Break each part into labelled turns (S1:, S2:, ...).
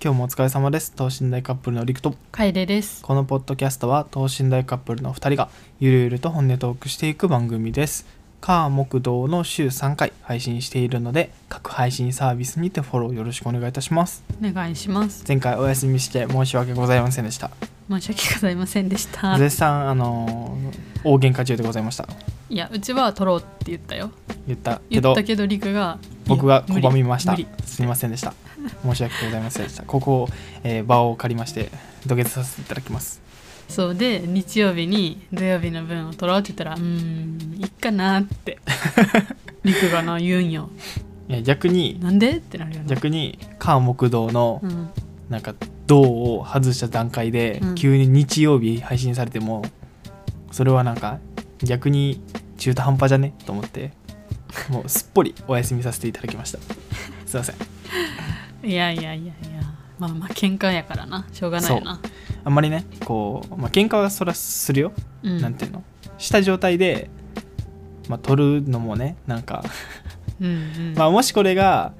S1: 今日もお疲れ様です。等身大カップルのりくと。
S2: 楓です。
S1: このポッドキャストは等身大カップルの2人がゆるゆると本音トークしていく番組です。火木道の週3回配信しているので各配信サービスにてフォローよろしくお願いいたします。
S2: お願いします。
S1: 前回お休みして申し訳ございませんでした。
S2: 申し訳ございませんでした。
S1: 絶賛あのー大喧嘩中でございました。
S2: いやうちは取ろうって言ったよ。
S1: 言ったけど
S2: 言ったけどリクが
S1: 僕が拒みました。すみませんでした申し訳ございません。でしたここを、えー場を借りまして土下座させていただきます。
S2: そうで日曜日に土曜日の分を取ろうって言ったらうーんいいかなってリクがな言うんよ。
S1: いや逆に
S2: なんで？ってなるよね。
S1: 逆に火木道の
S2: うん。
S1: なんか銅を外した段階で
S2: うん。
S1: 急に日曜日配信されてもそれはなんか逆に中途半端じゃね？と思ってもうすっぽりお休みさせていただきました。すいません
S2: いやいやいやいやまあまあ喧嘩やからな。しょうがないよな
S1: あんまりねこう、まあ喧嘩はそらするよ、
S2: うん。
S1: なんていうの？した状態で、まあ、撮るのもねなんか、
S2: うんうん。
S1: まあ、もしこれが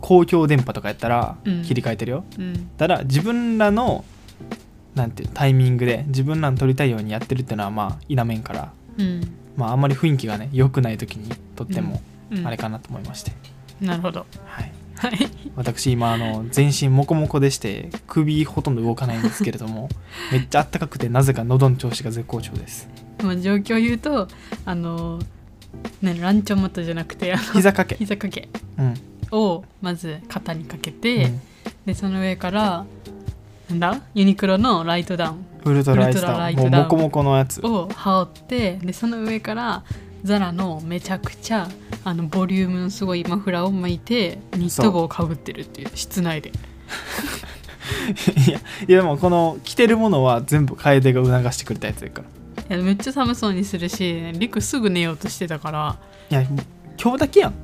S1: 公共電波とかやったら
S2: うん。
S1: 切り替えてるよ、
S2: うん。
S1: ただ自分らのなんていうタイミングで自分らの撮りたいようにやってるっていうのはまあ否めんから、
S2: うん。
S1: まあ、あんまり雰囲気がね良くない時に撮っても
S2: うん。
S1: あれかなと思いまして、
S2: なるほど。
S1: はい、
S2: はい。
S1: 私今あの全身モコモコでして首ほとんど動かないんですけれども めっちゃ暖かくてなぜか喉の調子が絶好調です。
S2: まあ状況を言うとあのねランチョンマットじゃなくて
S1: 膝掛け。
S2: 膝掛け。
S1: うん、
S2: をまず肩にかけ
S1: う
S2: て、
S1: ん。
S2: でその上からなんだ？ユニクロのライトダウン。
S1: ウルトラライ
S2: トダウン。
S1: ーもうモコモコのやつ。
S2: を羽織ってでその上からザラのめちゃくちゃあのボリュームのすごいマフラーを巻いてニット帽をかぶってるっていう室内で。
S1: いや いやでもこの着てるものは全部楓が促してくれたやつやから。
S2: いやめっちゃ寒そうにするしリクすぐ寝ようとしてたから。
S1: いや今日だけやん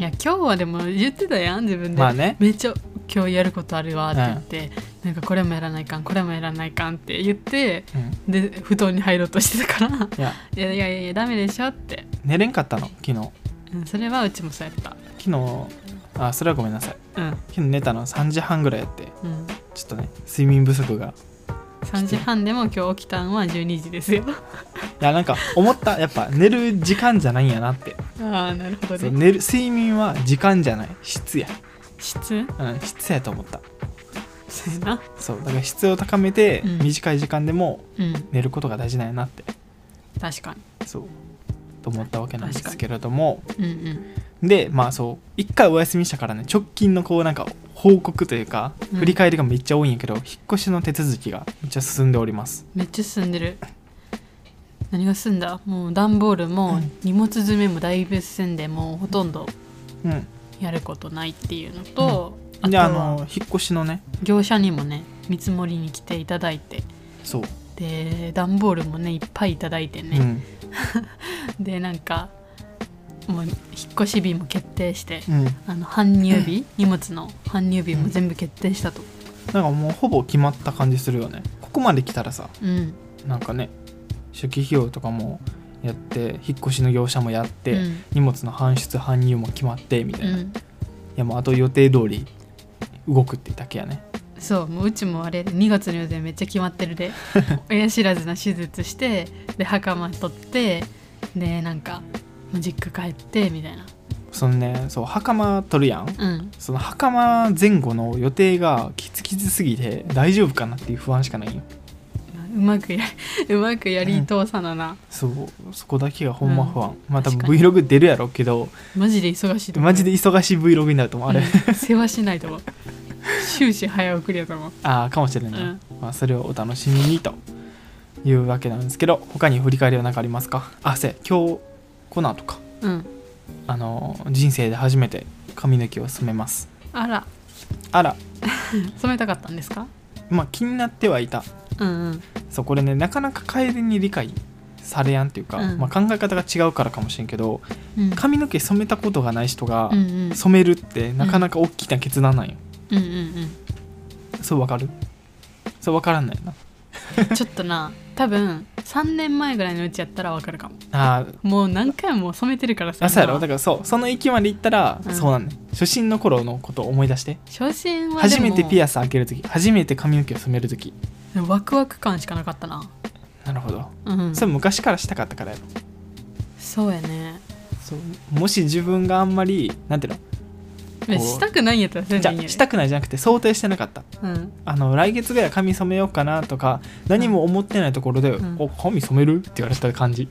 S2: いや今日はでも言ってたやん自分で、
S1: まあね。
S2: めっちゃ今日やることあるわって言って、なんかこれもやらないかんこれもやらないかんって言って
S1: うん。
S2: で布団に入ろうとしてたから
S1: いや。
S2: いやいやいやいやダメでしょって、
S1: 寝れんかったの昨日。
S2: うん、それはうちもそうやった。
S1: 昨日あそれはごめんなさい。
S2: うん。
S1: 昨日寝たの3時半ぐらいやって。
S2: うん。
S1: ちょっとね睡眠不足が。
S2: 3時半でも今日起きたんは12時ですよ
S1: いやなんか思ったやっぱ寝る時間じゃないんやなって
S2: ああなるほどね。
S1: 寝る睡眠は時間じゃない。質や。
S2: 質？
S1: うん質やと思った。
S2: そうやな。
S1: そうだから質を高めて
S2: うん。
S1: 短い時間でも
S2: うん。
S1: 寝ることが大事なんやなって。
S2: 確か
S1: そう。と思ったわけなんですけれども。
S2: に。うんうん。
S1: でまあそう一回お休みしたからね直近のこうなんか報告というか
S2: うん。
S1: 振り返りがめっちゃ多いんやけど、引っ越しの手続きがめっちゃ進んでおります。
S2: めっちゃ進んでる何が進んだ？もう段ボールも
S1: うん。
S2: 荷物詰めもだいぶ進んでもうほとんど
S1: うん。
S2: やることないっていうのと、あ
S1: で
S2: とは
S1: あの引っ越しのね。
S2: 業者にもね見積もりに来ていただいて。
S1: そう、
S2: で段ボールもねいっぱいいただいてね、
S1: うん。
S2: でなんかもう引っ越し日も決定して
S1: うん。
S2: あの搬入日荷物の搬入日も全部決定したと。
S1: なんかもうほぼ決まった感じするよね。ここまで来たらさ
S2: うん。
S1: なんかね初期費用とかもやって引っ越しの業者もやって、
S2: うん。
S1: 荷物の搬出搬入も決まってみたいな、い
S2: うん、
S1: やもうあと予定通り動くってだけやね。
S2: そうもううちもあれ2月の予定めっちゃ決まってるで。親知らずの手術してで袴取ってでなんか実家帰ってみたいな。
S1: そのねそう袴取るやん。
S2: うん。
S1: その袴前後の予定がきつきつすぎて大丈夫かなっていう不安しかないよ
S2: うまくやうまくやり通さなな、
S1: そう。そこだけがほんま不安、まあ多分
S2: 確かに。
S1: Vlog 出るやろうけど。
S2: マジで忙しいと思う。
S1: マジで忙しい Vlog になると思うあれ、
S2: うん。世話しないと思う。終始早送りやと思う。
S1: ああかもしれない、
S2: うん。
S1: まあ、それをお楽しみにというわけなんですけど他に振り返りは何かありますか？あせや今日この後か。
S2: うん。
S1: あの人生で初めて髪の毛を染めます。
S2: あら。
S1: あら。
S2: 染めたかったんですか？
S1: まあ気になってはいた
S2: うんうん。
S1: そうこれねなかなか楓に理解されやんっていうか、
S2: うん。
S1: まあ、考え方が違うからかもしれんけど
S2: うん。
S1: 髪の毛染めたことがない人が
S2: うんうん
S1: 染めるってなかなか大きな決断なんよ、
S2: うんうん
S1: そうわかる？そうわからんないな。
S2: う んちょっとな多分3年前ぐらいのうちやったらわかるかも。
S1: あー。
S2: もう何回も染めてるからさ。
S1: あそうやろ？
S2: 今
S1: だからそうその域まで行ったら、
S2: うん。
S1: そうなんね。初心の頃のことを思い出して。
S2: 初心はでも
S1: 初めてピアス開ける時初めて髪の毛を染める時。
S2: ワクワク感しかなかったな。
S1: なるほど。
S2: うん。
S1: それ昔からしたかったからやろ。
S2: そうやね。
S1: そうもし自分があんまりなんていうの？
S2: したくないんやったら全然いい
S1: じゃあしたくないじゃなくて想定してなかった。
S2: うん。
S1: あの来月ぐらい髪染めようかなとか何も思ってないところで「
S2: うん。
S1: お髪染める?」って言われた感じ。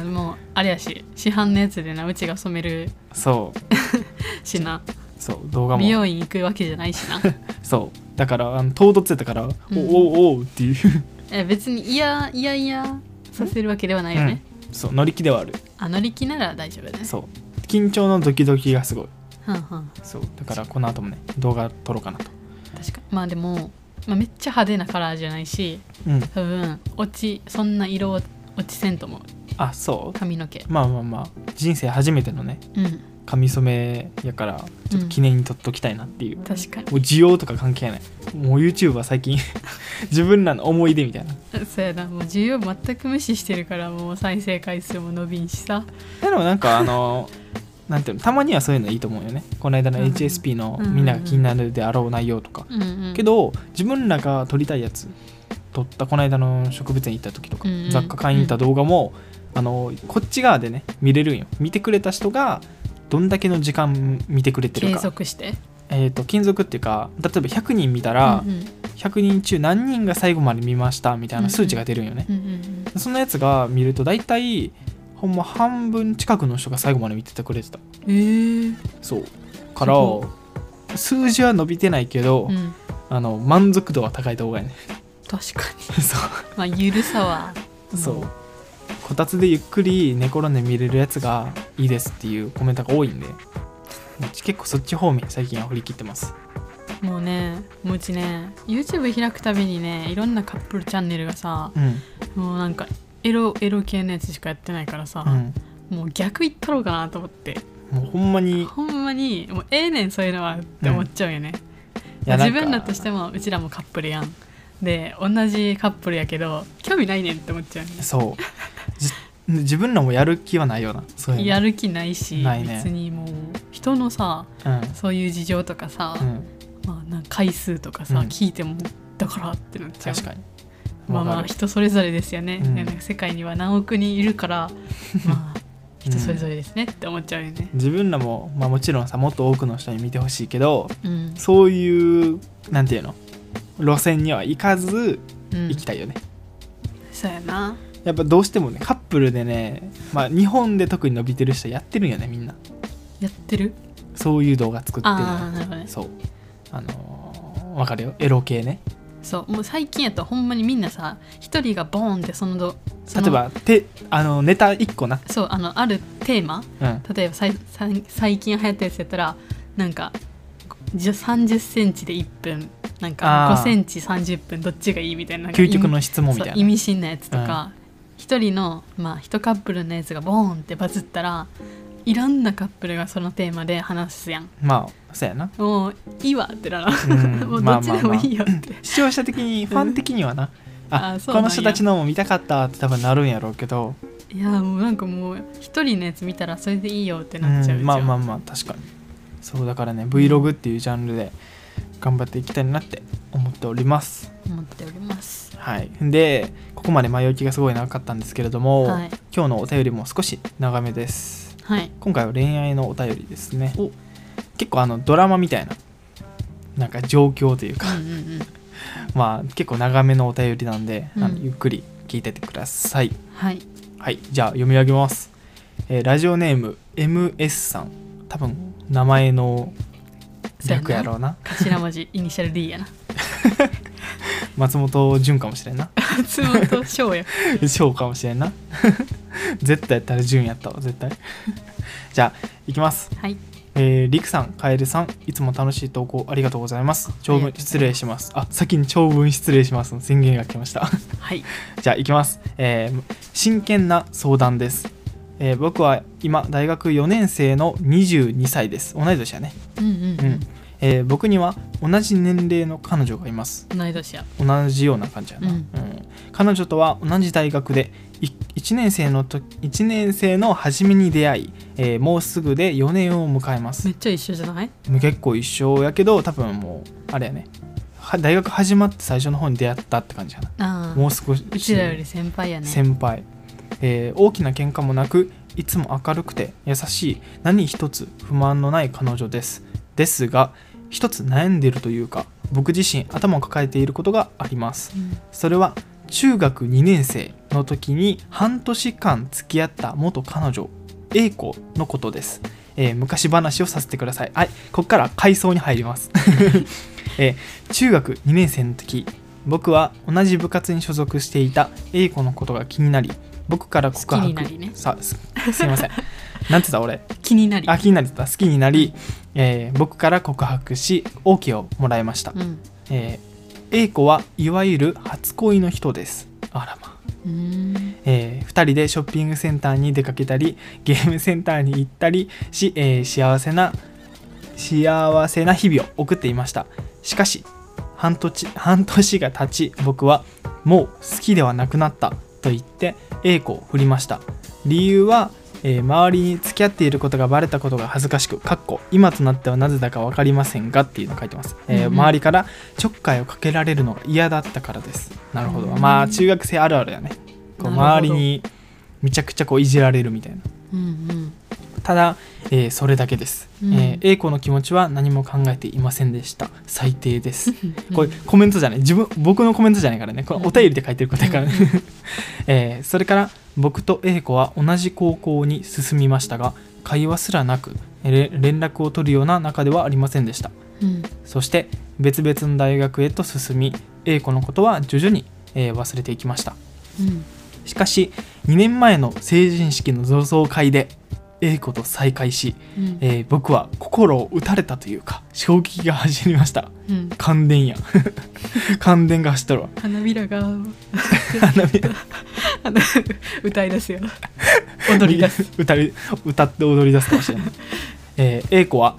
S2: あもうあれやし市販のやつでなうちが染める。
S1: そう。
S2: しな。
S1: そう動画も。
S2: 美容院行くわけじゃないしな。
S1: そう。だからあの唐突やったから「おおおうっていう。
S2: え別にいやいやいやさせるわけではないよね、
S1: そう乗り気ではある。
S2: あ乗り気なら大丈夫だね。
S1: そう。緊張のドキドキがすごい
S2: はんはん。
S1: そうだからこの後もね動画撮ろうかなと。
S2: 確かに。まあでも、まあ、めっちゃ派手なカラーじゃないし
S1: うん。
S2: 多分落ちそんな色落ちせんと思う
S1: あそう？
S2: 髪の毛。
S1: まあまあまあ人生初めてのね
S2: うん。
S1: 髪染めやからちょっと記念に撮っときたいなっていう、
S2: 確かに。
S1: もう需要とか関係ない。もう YouTube は最近 自分らの思い出みたいな。
S2: そうやな。もう需要全く無視してるからもう再生回数も伸びんしさ。
S1: でもなんかあのなんていうのたまにはそういうのいいと思うよね。この間の
S2: うん
S1: HSP の
S2: うん
S1: みんなが気になるであろう内容とか、
S2: うんうん
S1: けど自分らが撮りたいやつ撮ったこの間の植物園行った時とか、
S2: うんうん。
S1: 雑貨買いに行った動画も、あのこっち側でね見れるんよ。見てくれた人がどんだけの時間見てくれてる
S2: 継
S1: か、
S2: 続して？
S1: えー、と金属っていうか例えば100人見たら、
S2: うんうん。
S1: 100人中何人が最後まで見ましたみたいな数値が出るんよね、
S2: うんうんうん。
S1: そのやつが見ると大体ほんま半分近くの人が最後まで見ててくれてた。
S2: えー。
S1: そう。から数字は伸びてないけど、
S2: うん、
S1: あの満足度は高い動画やね。
S2: 確か
S1: そ
S2: にまあゆるさは。
S1: う。そうこたつでゆっくり寝転んで見れるやつがいいですっていうコメントが多いんで。結構そっち方面最近は振り切ってます。
S2: もうねもううちね YouTube 開くたびにねいろんなカップルチャンネルがさ
S1: うん。
S2: もうなんかエロエロ系のやつしかやってないからさ、
S1: うん。
S2: もう逆いったろうかなと思って。
S1: もうほんまに
S2: ほんまにもうええねんそういうのはって思っちゃうよね、
S1: いやなんか
S2: 自分らとしてもうちらもカップルやん。で同じカップルやけど興味ないねんって思っちゃうね。
S1: そう。じ自分らもやる気はないよな。そういうの。
S2: やる気ないし
S1: ね。
S2: 別にもう人のさ
S1: うん。
S2: そういう事情とかさ、
S1: うん。
S2: まあ、なんか回数とかさ、
S1: うん。
S2: 聞いてもだからってなっちゃう。
S1: 確かに
S2: まあまあ人それぞれですよね、
S1: うん。
S2: なんか世界には何億人いるから まあ人それぞれですねって思っちゃうよね、
S1: 自分らも、まあ、もちろんさもっと多くの人に見てほしいけど
S2: うん。
S1: そういうなんていうの路線には行かず
S2: うん。
S1: 行きたいよね、
S2: そうやな。
S1: やっぱどうしてもねカップルでね、まあ、日本で特に伸びてる人やってるんよねみんな。
S2: やってる？
S1: そういう動画作ってる
S2: ああなるほどね。
S1: そう。あのーわかるよ。エロ系ね
S2: そうもう最近やとほんまにみんなさ一人がボーンってそのど
S1: 例えばてあのネタ1個な。
S2: そうあのあるテーマ
S1: うん。
S2: 例えばさいさい最近流行ったやつやったらなんかじゃ3 0センチで1分なんか
S1: あー。
S2: 5センチ30分どっちがいいみたいな
S1: 究極の質問みたいな。
S2: 意味深なやつとか一、人のまあ一カップルのやつがボーンってバズったらいろんなカップルがそのテーマで話すやん。
S1: まあそうやな。
S2: もういいわってなら、
S1: うん。
S2: もう
S1: まあ
S2: どっちでもいいよって、
S1: 視聴者的にファン的にはな、あ
S2: あ
S1: この人たちのも見たかったって多分なるんやろうけど、
S2: いやもうなんかもう一人のやつ見たらそれでいいよって
S1: う
S2: なっちゃう、
S1: ん、まあまあ
S2: う
S1: まあ確かに。そうだからね Vlog っていうジャンルで頑張っていきたいなって思っております。
S2: 思っております。
S1: はい。でここまで前置きがすごい長かったんですけれども、
S2: はい。
S1: 今日のお便りも少し長めです
S2: はい。
S1: 今回は恋愛のお便りですね。
S2: お。
S1: 結構あのドラマみたいななんか状況というか、まあ結構長めのお便りなんで、あの
S2: うん
S1: ゆっくり聞いててください。
S2: はい。
S1: はい。じゃあ読み上げます、えーラジオネーム MS さん。多分名前の略やろうな。
S2: 頭文字イニシャル D やな。
S1: 松本潤かもしれんな。
S2: 松本翔や。
S1: 翔かもしれんな Z やったら潤やったわ絶対 じゃあいきます
S2: はい
S1: えー、りくさん、かえるさん、いつも楽しい投稿ありがとうございます。長文失礼します。あ、先に長文失礼しますの宣言が来ました。
S2: はい
S1: じゃあ、いきます、えー真剣な相談です。えー僕は今、大学4年生の22歳です。同い年やね。
S2: うんうん
S1: うんえー僕には同じ年齢の彼女がいます。
S2: うん同い年や。
S1: 同じような感じやな。
S2: うん。
S1: 彼女とは同じ大学で1年生のと1年生の初めに出会い、えーもうすぐで4年を迎えます。
S2: めっちゃ一緒じゃない？
S1: 結構一緒やけど多分もうあれやね。は大学始まって最初の方に出会ったって感じかな。もう少し
S2: うちらより先輩やね。
S1: 先輩、えー大きな喧嘩もなくいつも明るくて優しい何一つ不満のない彼女です。ですが一つ悩んでいるというか僕自身頭を抱えていることがあります。
S2: うん
S1: それは中学2年生の時に半年間付き合った元彼女 A 子のことです、えー昔話をさせてください。はいここから回想に入ります、えー中学2年生の時僕は同じ部活に所属していた A 子のことが気になり僕から告白
S2: ね。
S1: さすすいませんなんて言った俺？
S2: 気になり。
S1: あ気になりた。好きになり、えー僕から告白し OK をもらいました、
S2: うん。
S1: えー A 子はいわゆる初恋の人です。あらま。
S2: うーん。
S1: え2人でショッピングセンターに出かけたりゲームセンターに行ったりし、えー幸せな幸せな日々を送っていました。しかし半年半年が経ち僕はもう好きではなくなったと言って A 子を振りました。理由は、えー周りに付き合っていることがバレたことが恥ずかしくかっこ今となってはなぜだか分かりませんがっていうのを書いてます、えー周りからちょっかいをかけられるのが嫌だったからです。なるほど。
S2: うん。
S1: まあ中学生あるあるやね。こう周りにめちゃくちゃこういじられるみたいな。
S2: うんうん
S1: ただ、えーそれだけです、
S2: うん。
S1: えー A 子の気持ちは何も考えていませんでした。最低です。
S2: うん。
S1: これコメントじゃない。自分僕のコメントじゃないからね。これお便りで書いてることやからね、
S2: うん。
S1: えーそれから僕と A 子は同じ高校に進みましたが会話すらなくれ連絡を取るような仲ではありませんでした。
S2: うん。
S1: そして別々の大学へと進み A 子のことは徐々に、えー忘れていきました。
S2: うん。
S1: しかし2年前の成人式の同窓会で A 子と再会し、
S2: うん。
S1: えー僕は心を打たれたというか衝撃が走りました。
S2: うん。
S1: 感電や。感電が走っとるわ
S2: 花びらが。
S1: 花火
S2: あの歌い出すよ。踊り出す。
S1: 歌い歌って踊り出すかもしれない、えー、A 子は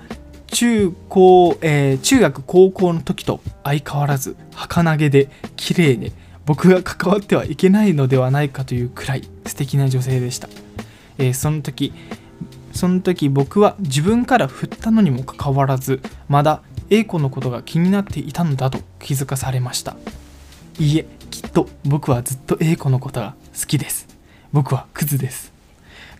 S1: 中高、えー中学高校の時と相変わらず儚げで綺麗で僕が関わってはいけないのではないかというくらい素敵な女性でした、えーその時その時僕は自分から振ったのにもかかわらずまだ A 子のことが気になっていたのだと気づかされました。いいえきっと僕はずっと A 子のことが好きです。僕はクズです。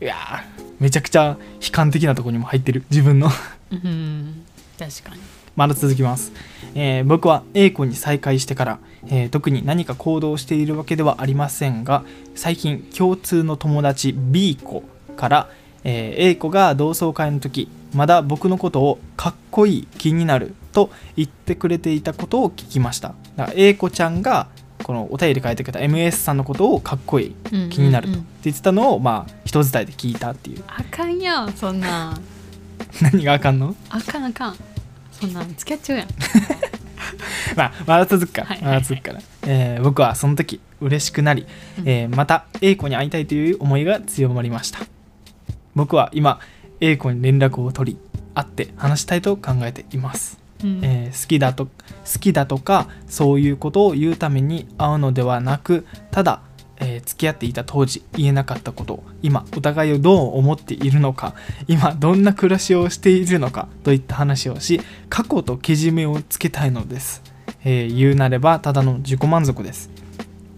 S1: いやーめちゃくちゃ悲観的なところにも入ってる。自分の。
S2: うん確かに。
S1: まだ続きます、えー僕は A 子に再会してから、えー特に何か行動しているわけではありませんが最近共通の友達 B 子から、えー A 子が同窓会の時まだ僕のことをかっこいい気になると言ってくれていたことを聞きました。だから A 子ちゃんがこのお便り書いてくれた MS さんのことをかっこいい
S2: うん
S1: 気になるとって言ってたのをまあ人伝いで聞いたっていう。
S2: あかんやんそんな。ん
S1: 何があかんの？
S2: あかんあかん。そんなん付き合っちゃうやん。
S1: まあ、まだ続くか。ら、まだ続くから、えー僕はその時嬉しくなり、えーまた A 子に会いたいという思いが強まりました僕は今 A 子に連絡を取り会って話したいと考えています、
S2: うん。
S1: えー好きだと好きだとかそういうことを言うために会うのではなくただ、えー付き合っていた当時言えなかったこと今お互いをどう思っているのか今どんな暮らしをしているのかといった話をし過去とけじめをつけたいのです、えー言うなればただの自己満足です。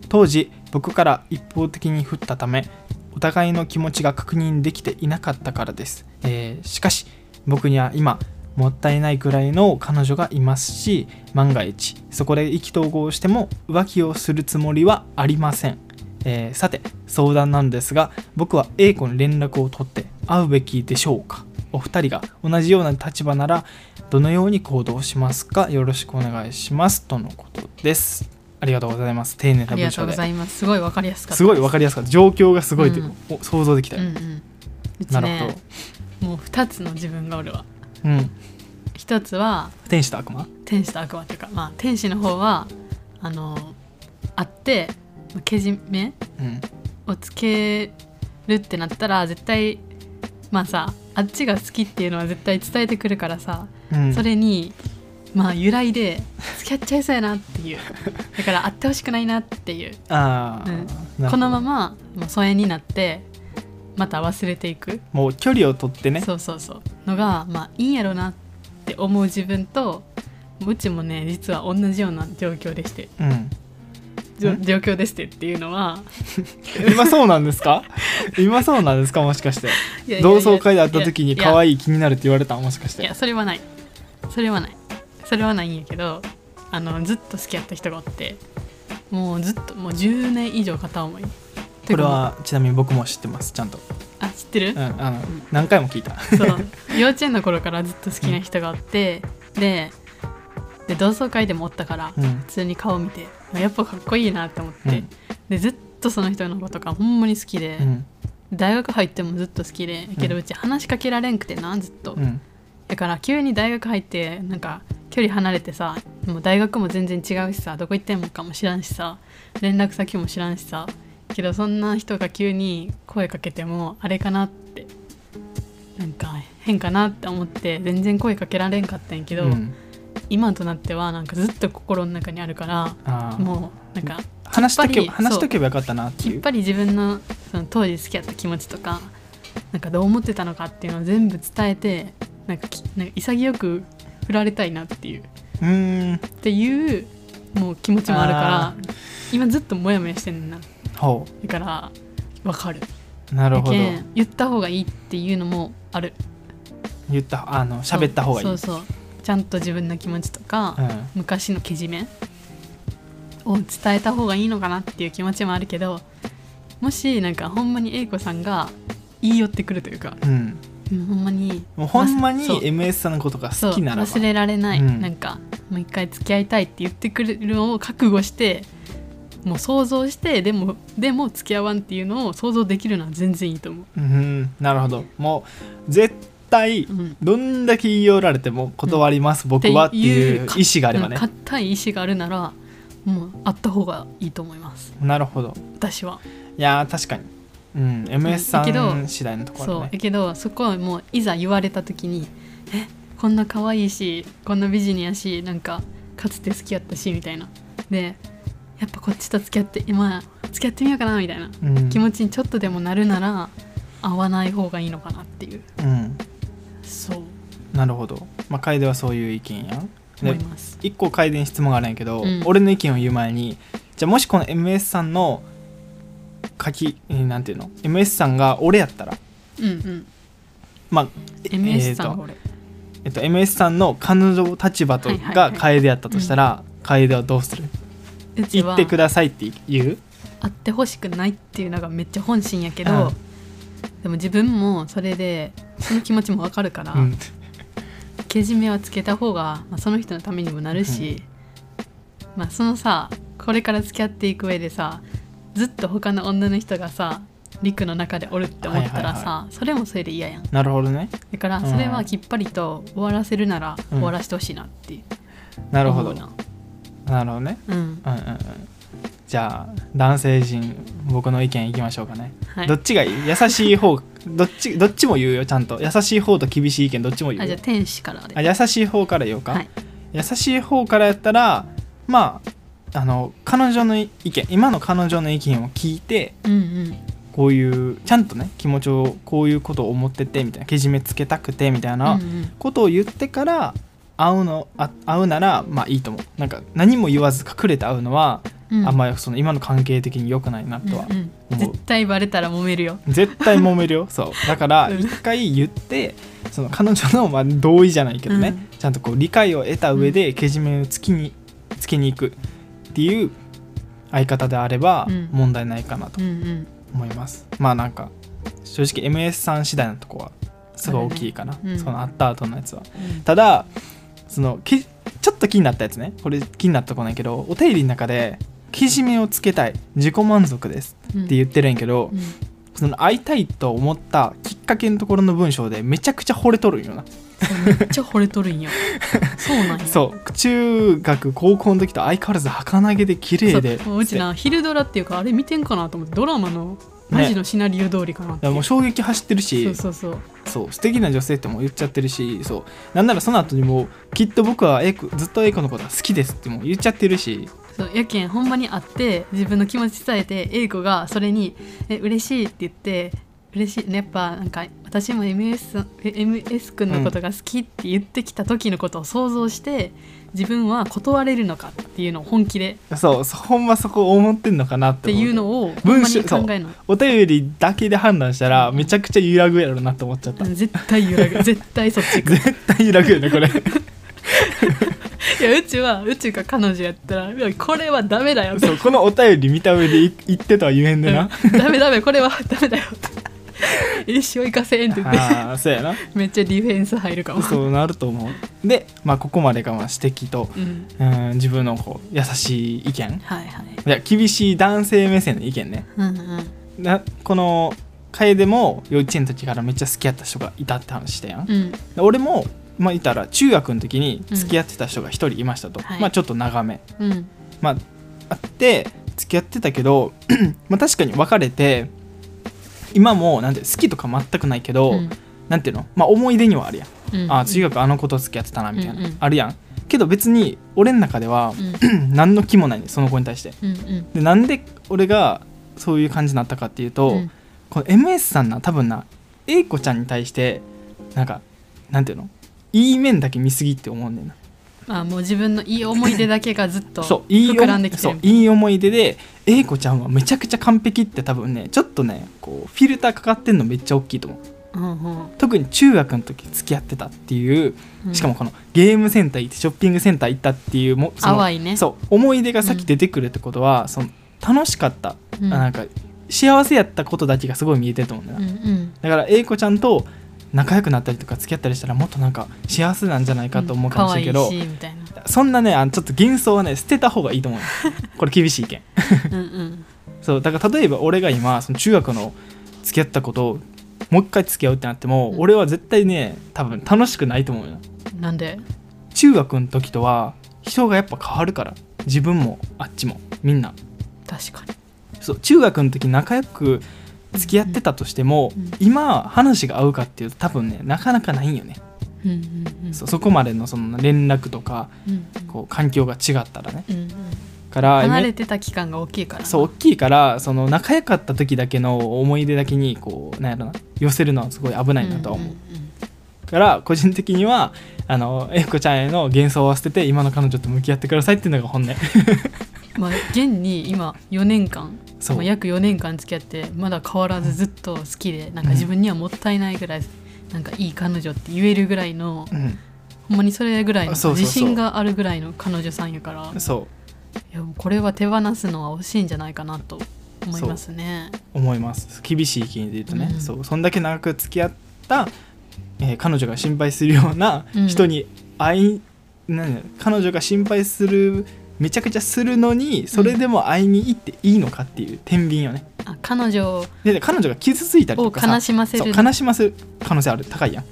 S1: 当時僕から一方的に振ったためお互いの気持ちが確認できていなかったからです、えーしかし僕には今もったいないくらいの彼女がいますし万が一そこで意気投合しても浮気をするつもりはありません、えーさて相談なんですが僕は A 子に連絡を取って会うべきでしょうか。お二人が同じような立場ならどのように行動しますか？よろしくお願いします。とのことです。ありがとうございます。丁寧
S2: ありがとうご
S1: な文章で
S2: ざいます。すごいわかりやすかった
S1: す。ごい分かりやすかった。状況がすごいって、
S2: うん。
S1: お想像できたよ、
S2: うんうん。
S1: なるほど。
S2: ねもう2つの自分がおるわ。
S1: うん。
S2: 一つは
S1: 天使と悪魔？
S2: 天使と悪魔っていうかまあ天使の方はあの会ってけじめ
S1: うん。
S2: をつけるってなったら絶対まあさあっちが好きっていうのは絶対伝えてくるからさ、
S1: うん。
S2: それにまあ由来で付き合っちゃいそうやなっていう。だから会ってほしくないなっていう。
S1: ああ、
S2: うん。このままもう疎遠になってまた忘れていく。
S1: もう距離を取ってね。
S2: そうそうそう。のがまあいいんやろなって思う自分とうちもね実は同じような状況でして。
S1: うん。
S2: 状況でしてっていうのは
S1: 今そうなんですか？今そうなんですか？もしかして。同窓会で会った時に可
S2: い
S1: 愛い気になるって言われた？もしかし
S2: い
S1: て
S2: やそれはない。それはないそれはないんやけどあのずっと付き合った人がおってもうずっともう10年以上片思い。
S1: これはちなみに僕も知ってますちゃんと、
S2: あ知ってる？
S1: うん、あの何回も聞いた。
S2: そう。幼稚園の頃からずっと好きな人がおって、でで同窓会でもおったから、
S1: うん。
S2: 普通に顔見てあやっぱかっこいいなって思って、
S1: うん。
S2: でずっとその人のことがほんまに好きで、
S1: うん。
S2: 大学入ってもずっと好きでけどうち話しかけられんくてなずっと、
S1: うん。
S2: だから急に大学入ってなんか距離離れてさもう大学も全然違うしさどこ行ってんのかも知らんしさ連絡先も知らんしさけどそんな人が急に声かけてもあれかなってなんか変かなって思って全然声かけられんかったんやけど、
S1: うん。
S2: 今となってはなんかずっと心の中にあるからもうなんか
S1: 話しとけ話しとけばよかったなっていう。
S2: きっぱり自分のその当時付き合った気持ちとかなんかどう思ってたのかっていうのを全部伝えてなんかきなんか潔く振られたいなっていう。
S1: うーん。
S2: っていうもう気持ちもあるから
S1: あ
S2: 今ずっとモヤモヤしてんな。
S1: ほ
S2: だからわかる。
S1: うなるほど。
S2: 言った方がいいっていうのもある。
S1: 言ったあの喋った方がいい。
S2: そうそうそう。ちゃんと自分の気持ちとか、
S1: うん。
S2: 昔のけじめを伝えた方がいいのかなっていう気持ちもあるけどもしなんかほんまに A 子さんが言い寄ってくるというか、
S1: うん
S2: うんほんまに
S1: もうほんまに
S2: そう。
S1: MS さんのことが好きならば。
S2: 忘れられない、
S1: うん。
S2: なんかもう一回付き合いたいって言ってくるのを覚悟してもう想像してでもでも付き合わんっていうのを想像できるのは全然いいと思う、
S1: うんなるほど。もう絶対
S2: うん、
S1: どんだけ言い寄られても断ります、僕はっていう意思があればね、
S2: 硬い意志があるならもうあった方がいいと思います。
S1: なるほど。
S2: 私は。い
S1: やー確かにうん。MS さん次第のところね。
S2: そう。だけどそこはもういざ言われた時にえこんな可愛いしこんな美人やしなんかかつて好きやったしみたいな。でやっぱこっちと付き合って今付き合ってみようかなみたいな。
S1: うん。
S2: 気持ちにちょっとでもなるなら会わない方がいいのかなっていう。
S1: うん。
S2: そう。
S1: なるほど。まあ楓はそういう意見や。ん
S2: 思い
S1: で
S2: ます。
S1: 一個楓に質問があるんやけど、
S2: うん。
S1: 俺の意見を言う前にじゃあもしこの MS さんの書きえーなんていうの？MS さんが俺やったら？
S2: うんうん。
S1: まあえ
S2: MS さん
S1: えーと
S2: これ、
S1: えっと、MS さんの彼女立場と
S2: はいはいはい。
S1: が楓やったとしたら、楓はどうする？言ってくださいって言う？
S2: 会ってほしくないっていうのがめっちゃ本心やけど、
S1: うん。
S2: でも自分もそれでその気持ちもわかるから、
S1: うん。
S2: けじめはつけた方が、まあ、その人のためにもなるし、まあそのさこれから付き合っていく上でさずっと他の女の人がさ陸の中でおるって思ったらさ、
S1: はいは
S2: それもそれで嫌やん。
S1: なるほどね。
S2: だから
S1: うん
S2: それはきっぱりと終わらせるなら
S1: うん。
S2: 終わらせてほしいなって
S1: なるほど。な。
S2: な
S1: るほどね。
S2: うん。
S1: うんうんうん。じゃあ男性陣僕の意見いきましょうかね、
S2: はい。
S1: どっちがいい優しい方 どっちどっちも言うよちゃんと。優しい方と厳しい意見どっちも言うよ。
S2: あじゃあ天使からで。
S1: あ優しい方から言おうか、
S2: はい。
S1: 優しい方からやったらまああの彼女の意見今の彼女の意見を聞いて
S2: うんうん。
S1: こういうちゃんとね気持ちをこういうことを思っててみたいなけじめつけたくてみたい
S2: うんう
S1: なん。ことを言ってから会うのあ会うならまあいいと思う。なんか何も言わず隠れて会うのは、
S2: うん。
S1: あんまりその今の関係的に良くないなとは
S2: うんうん。
S1: 思う。
S2: 絶対バレたら揉めるよ。
S1: 絶対揉めるよ。そう。だから
S2: うん。
S1: 一回言ってその彼女のまあ同意じゃないけどね、
S2: うん。
S1: ちゃんとこう理解を得た上でけじめをつきにつけに行くっていう相方であれば
S2: うん。
S1: 問題ないかなと
S2: うんうん。
S1: 思います、まあなんか正直 MS さん次第のとこはすごい大きいかな、
S2: うん。
S1: その会った後のやつは。
S2: うん。
S1: ただそのけちょっと気になったやつね。これ気になったとこないけどお便りの中でけじめをつけたい。自己満足です
S2: うん
S1: って言ってるんやけど、
S2: うん
S1: その会いたいと思ったきっかけのところの文章でめちゃくちゃ惚れとるんよな。
S2: そうめっちゃ惚れとるんよ そうなんよ
S1: そう。中学高校の時と相変わらず儚げで綺麗で。
S2: そうちな昼ドラっていうかあれ見てんかなと思ってドラマのマジのシナリオ通りかなって。いう
S1: いやもう衝撃走ってるし。
S2: そうそうそう。
S1: そう。素敵な女性ってもう言っちゃってるし。そう。なんならその後にもうきっと僕はエイコずっとエイコのことが好きですってもう言っちゃってるし
S2: そうやけんほんまに会って自分の気持ち伝えて英子がそれに「え嬉しい」って言って嬉しいねやっぱなんか私も MS, え MS 君のことが好きって言ってきた時のことを想像して、自分は断れるのかっていうのを本気で
S1: そうほんまそこ思ってんのかなっ
S2: っていうのを
S1: 文章
S2: 考えるの。
S1: お便りだけで判断したらめちゃくちゃ揺らぐやろなって思っちゃった。
S2: うん絶対揺らぐ。絶対そっち
S1: 絶対揺らぐよねこれ
S2: いやうちはうちが彼女やったらいやこれはダメだよ。
S1: そうこのお便り見た上でい言ってとは言えんでな、
S2: うん。ダメダメこれはダメだよ。一生行かせんって言って。
S1: ああそうやな。
S2: めっちゃディフェンス入るかも。
S1: そうなると思う。で、まあ、ここまでがまあ指摘と、
S2: うん。
S1: うん、自分のこう優しい意見。
S2: はいはい。
S1: いや厳しい男性目線の意見ね。
S2: うんうん。
S1: なこの楓も幼稚園の時からめっちゃ好きやった人がいたって話したやん、
S2: うん。
S1: で俺もまあ言ったら中学の時に付き合ってた人が一人いましたと、
S2: はい。
S1: まあちょっと長め。
S2: うん。
S1: まああって付き合ってたけど まあ確かに別れて今もなんて好きとか全くないけど、
S2: うん。
S1: なんていうの？まあ思い出にはあるやん、
S2: うん。
S1: あ中学あの子と付き合ってたなみたいな、
S2: うんうん
S1: あるやん。けど別に俺の中では
S2: うん。
S1: 何の気もないねその子に対して。
S2: うんうん。
S1: でなんで俺がそういう感じになったかっていうと、
S2: うん。
S1: この MS さんな多分な A 子ちゃんに対してなんかなんていうの？いい面だけ見すぎって思うんだよな。
S2: あもう自分のいい思い出だけがずっと
S1: そういい
S2: 膨らんできてる。
S1: そういい思い出で A 子ちゃんはめちゃくちゃ完璧って多分ねちょっとねこうフィルターかかってんのめっちゃ大きいと思う。
S2: うんうん。
S1: 特に中学の時付き合ってたっていう
S2: うん。
S1: しかもこのゲームセンター行ってショッピングセンター行ったっていうもその
S2: 淡いね。
S1: そう思い出が先出てくるってことは、その楽しかった、
S2: うん。
S1: あなんか幸せやったことだけがすごい見えてると思うんだよな、
S2: うんうん。
S1: だから A 子ちゃんと仲良くなったりとか付き合ったりしたらもっとなんか幸せなんじゃないかと思うかもしれんけど、
S2: 可愛いいな。
S1: そんなねあのちょっと幻想はね捨てた方がいいと思う。これ厳しい意見。
S2: うんうん。
S1: そうだから例えば俺が今その中学の付き合った子ともう一回付き合うってなっても、
S2: うん。
S1: 俺は絶対ね多分楽しくないと思うよ。
S2: なんで？
S1: 中学の時とは人がやっぱ変わるから。自分もあっちも。みんな。
S2: 確かに。
S1: そう中学の時仲良く付き合ってたとしても、
S2: うん
S1: 今話が合うかっていうと多分ねなかなかないんよね、
S2: うんうんうん
S1: そうそこまでのその連絡とか
S2: うん
S1: こう環境が違ったらね。
S2: うんうん。
S1: から
S2: 離れてた期間が大きいから。な
S1: そう大きいからその仲良かった時だけの思い出だけにこうなんやろな寄せるのはすごい危ないなとは思う、
S2: んんん
S1: から個人的にはあのえこちゃんへの幻想を捨てて今の彼女と向き合ってくださいっていうのが本音。
S2: まあ現に今4年間
S1: そう。
S2: まあ、約4年間付き合ってまだ変わらずずっと好きでなんか自分にはもったいないぐらいなんかいい彼女って言えるぐらいの
S1: うん。
S2: ほんまにそれぐらいの自信があるぐらいの彼女さんやから。
S1: そ
S2: いやこれは手放すのは惜しいんじゃないかなと思いますね。
S1: う。思います。厳しい意見で言うとね、
S2: うん。
S1: そう。そんだけ長く付き合った、えー彼女が心配するような
S2: うん。
S1: 人に会い、なんだ彼女が心配するめちゃくちゃするのにそれでも会いに行っていいのかっていう天秤よね。
S2: あ彼女
S1: でで彼女が傷ついたり
S2: を
S1: とかさ
S2: 悲しませる。
S1: 悲しませる可能性ある。高いやん。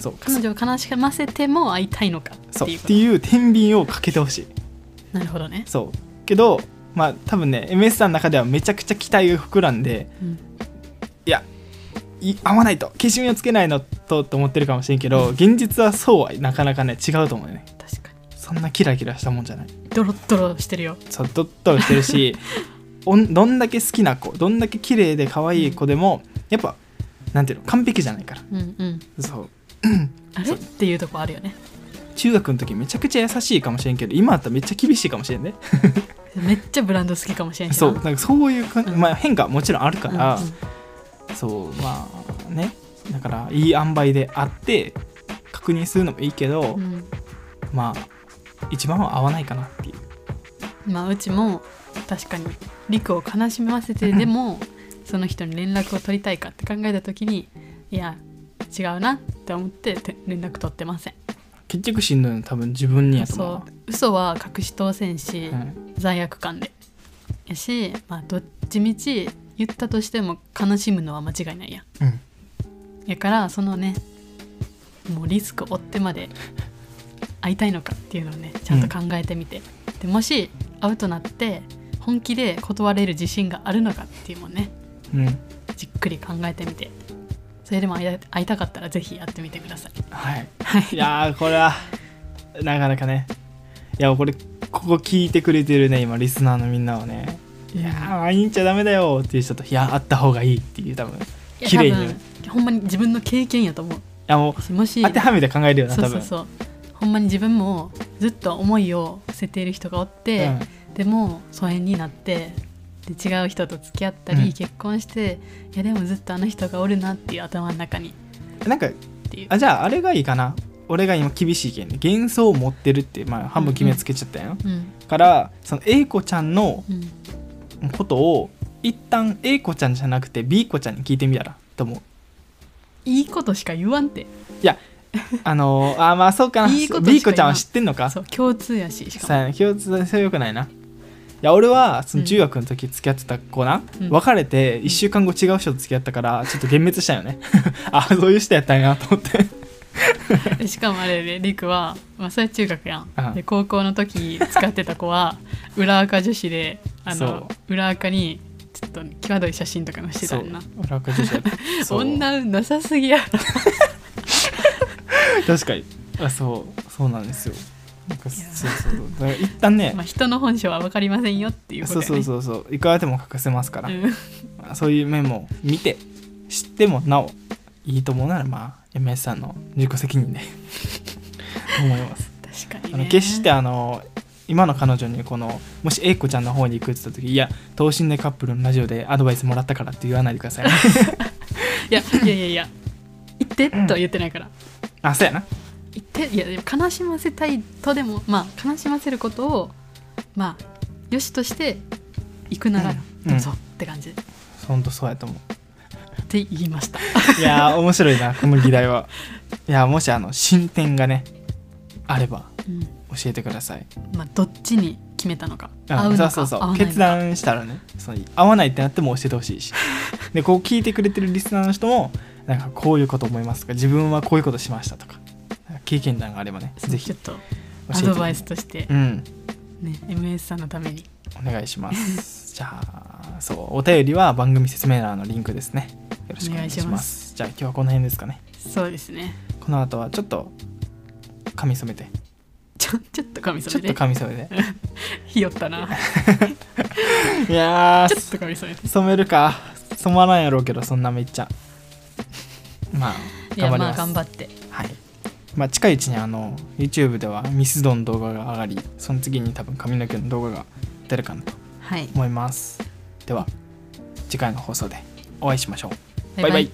S1: そう。
S2: 彼女を悲しませても会いたいのかっていうこと。
S1: そう。っていう天秤をかけてほしい。
S2: なるほどね。
S1: そう。けどまあ多分ね MS さんの中ではめちゃくちゃ期待が膨らんで
S2: うん
S1: 合わないと。基準をつけないのとと思ってるかもしれんけど現実はそうはなかなかね違うと思うよね。
S2: 確かに。
S1: そんなキラキラしたもんじゃない。
S2: ドロッドロしてるよ。
S1: そうドッとしてるし おんどんだけ好きな子どんだけ綺麗で可愛い子でもやっぱなんていうの完璧じゃないから。
S2: うんうん、
S1: そう。
S2: あれ？っていうとこあるよね。
S1: 中学の時めちゃくちゃ優しいかもしれんけど今だったらめっちゃ厳しいかもしれんね。
S2: めっちゃブランド好きかもしれん
S1: そうなんかそういうか、
S2: うん。
S1: まあ、変化はもちろんあるから、
S2: うんうん
S1: そうまあね。だからいい塩梅であって確認するのもいいけど、
S2: うん。
S1: まあ一番は合わないかなっていう。
S2: まあうちも確かにリクを悲しませてでも その人に連絡を取りたいかって考えた時にいや違うなって思ってて連絡取ってません。
S1: 結局しんどいの多分自分にやと思う
S2: そう嘘は隠し通せんし、
S1: うん。
S2: 罪悪感で。やし、まあ、どっちみち言ったとしても悲しむのは間違いないや。ん
S1: うん。
S2: やからそのねもうリスクを負ってまで会いたいのかっていうのをねちゃんと考えてみて、でもし会うとなって本気で断れる自信があるのかっていうのもね
S1: うん。
S2: じっくり考えてみて。それでも会いたかったらぜひやってみてください。
S1: はい。
S2: はい。
S1: いやーこれはなかなかね。いやこれここ聞いてくれてるね今リスナーのみんなはねいやー会いに行っちゃダメだよっていう人といや会った方がいいっていう多分綺麗に。
S2: ほんまに自分の経験やと思う。
S1: やもう
S2: もし
S1: 当てはめて考えるよな多分
S2: そうそう。そうほんまに自分もずっと思いを捨てている人がおって、
S1: うん。
S2: でも疎遠になってで違う人と付き合ったり、
S1: うん。
S2: 結婚していやでもずっとあの人がおるなっていう頭の中に。
S1: なんか
S2: っていう。
S1: あじゃああれがいいかな。俺が今厳しいけんね幻想を持ってるって、まあ、半分決めつけちゃったよ、
S2: うん。
S1: からその A 子ちゃんの
S2: うん
S1: ことを一旦 A 子ちゃんじゃなくて B 子ちゃんに聞いてみたらと思う？
S2: いいことしか言わんって
S1: あのー、あーまあそうかな。い
S2: いことしか
S1: B 子ちゃんは知ってんのか？
S2: そう共通やししかも。
S1: さあ共通性よくないな。いや俺はその中学の時付き合ってた子な、
S2: うん。
S1: 別れて1週間後違う人と付き合ったからちょっと幻滅したよね。あそういう人やったんやなと思って。
S2: でしかもあれでりくは、まあ、それ中学やん。
S1: うん
S2: で高校の時使ってた子は裏垢女子であ
S1: そ
S2: の裏垢にちょっと際どい写真とかもしてたんな。
S1: 俺は女子
S2: 女運なさすぎやろ。
S1: 確かに。あそう。そうなんですよ。なんかそうそうそう。だから一旦ね、
S2: まあ人の本性は分かりませんよっていうこと
S1: そうそうそうそう。いくらでも隠せますから、
S2: うん。
S1: まあそういう面も見て知ってもなおいいと思うならまあ MS さんの自己責任で 思います。
S2: 確かにね。
S1: あの決してあの今の彼女にこのもし A 子ちゃんの方に行くって言った時いや等身大カップルのラジオでアドバイスもらったからって言わないでくださいね。
S2: いやいやいやいや言ってとは言ってないから。
S1: あそうやな。
S2: 言っていやでも悲しませたいとでもまあ悲しませることをまあよしとして行くなら
S1: うん
S2: どうぞって感じ。で、
S1: ほんとそうやと思う
S2: って言いました。
S1: いやー面白いなこの議題は。いやもしあの進展がねあれば
S2: うん。
S1: 教えてください。
S2: まあどっちに決めたのか
S1: うん
S2: 合うのか
S1: そうそうそう。決断したらねその合わないってなっても教えてほしいし。でこう聞いてくれてるリスナーの人もなんかこういうこと思いますとか自分はこういうことしましたとか経験談があればねぜひ。
S2: ちょっとアドバイスとして
S1: うん。
S2: ね MS さんのために。
S1: お願いします。じゃあそうお便りは番組説明欄のリンクですねよろしくお願いします。じゃあ今日はこの辺ですかね。
S2: そうですね。
S1: この後はちょっと髪染めて。
S2: ちょちょっと髪
S1: ちょっと
S2: 染めて
S1: 髪染めて
S2: ひよったな。
S1: いや
S2: ちょっ
S1: ー
S2: と髪染めて
S1: 染めるか。染まらんやろうけどそんなめっちゃ。
S2: まあ
S1: 頑張ります。
S2: 頑張って。
S1: はい。まあ近いうちにあの YouTube ではミスドの動画が上がりその次に多分髪の毛の動画が出るかなと
S2: はい。
S1: 思います。では次回の放送でお会いしましょうバイバイ。